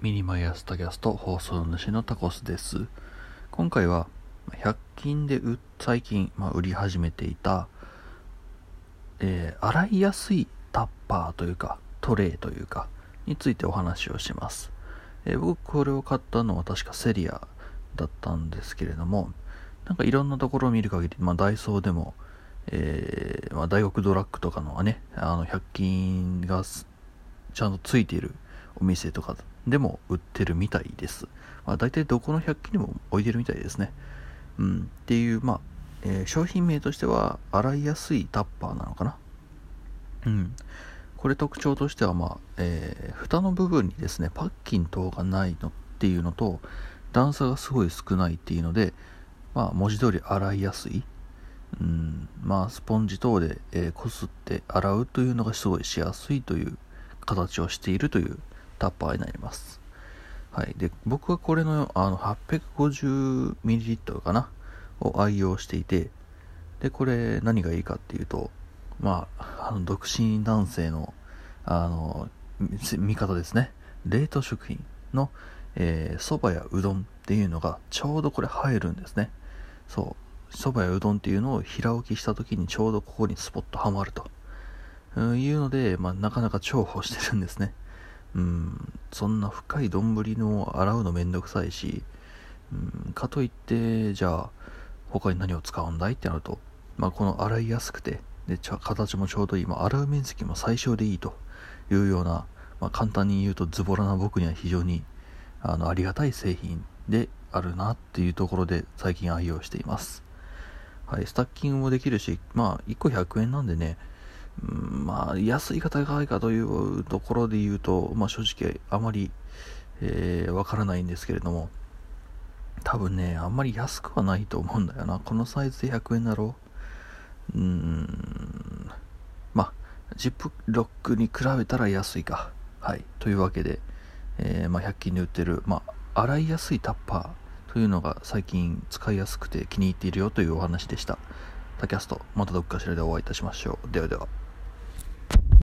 miniMY朝tacast 放送主のタコスです。今回は100均で最近、まあ、売り始めていた、えー、洗いやすいタッパーというかトレイというかについてお話をします、えー、僕これを買ったのは確かセリアだったんですけれどもなんかいろんなところを見る限り、まあ、ダイソーでも、えー、まあ、大学ドラッグとかのはねあの100均がちゃんとついているお店とかでも売ってるみたいです。まあ、大体どこの100均でも置いてるみたいですね。うん、っていう、まあ、えー、商品名としては洗いやすいタッパーなのかな。うん。これ特徴としては、まあ、えー、蓋の部分にですね、パッキン等がないのっていうのと、段差がすごい少ないっていうので、まあ、文字通り洗いやすい。うん、まあ、スポンジ等で、えー、こすって洗うというのがすごいしやすいという形をしているというタッパーになります。はい。で、僕はこれのあの 850ml かな？を愛用していて、で、これ何がいいかっていうと、まあ、あの、独身男性の、あの、味方ですね。冷凍食品の、えー、蕎麦やうどんっていうのがちょうどこれ入るんですね。そう。蕎麦やうどんっていうのを平置きした時にちょうどここにスポッとはまると。いうので、まあ、なかなか重宝してるんですね。うん、そんな深い丼の洗うのめんどくさいし、うん、かといって、じゃあ、他に何を使うんだいってなると、まあ、この洗いやすくて、で、形もちょうどいい、まあ、洗う面積も最小でいいというような、まあ、簡単に言うとズボラな僕には非常にあのありがたい製品であるなっていうところで最近愛用しています。はい、スタッキングもできるし、まあ、1個100円なんでね、まあ、安いか高いかというところで言うと、まあ、正直あまり、えー、わからないんですけれども、多分ね、あんまり安くはないと思うんだよな。このサイズで100円だろ？う。うん。まあ、ジップロックに比べたら安いか。はい。というわけで、えー、まあ、100均で売ってる、まあ、洗いやすいタッパーというのが最近使いやすくて気に入っているよというお話でした。タキャスト、またどっかしらでお会いいたしましょう。ではでは。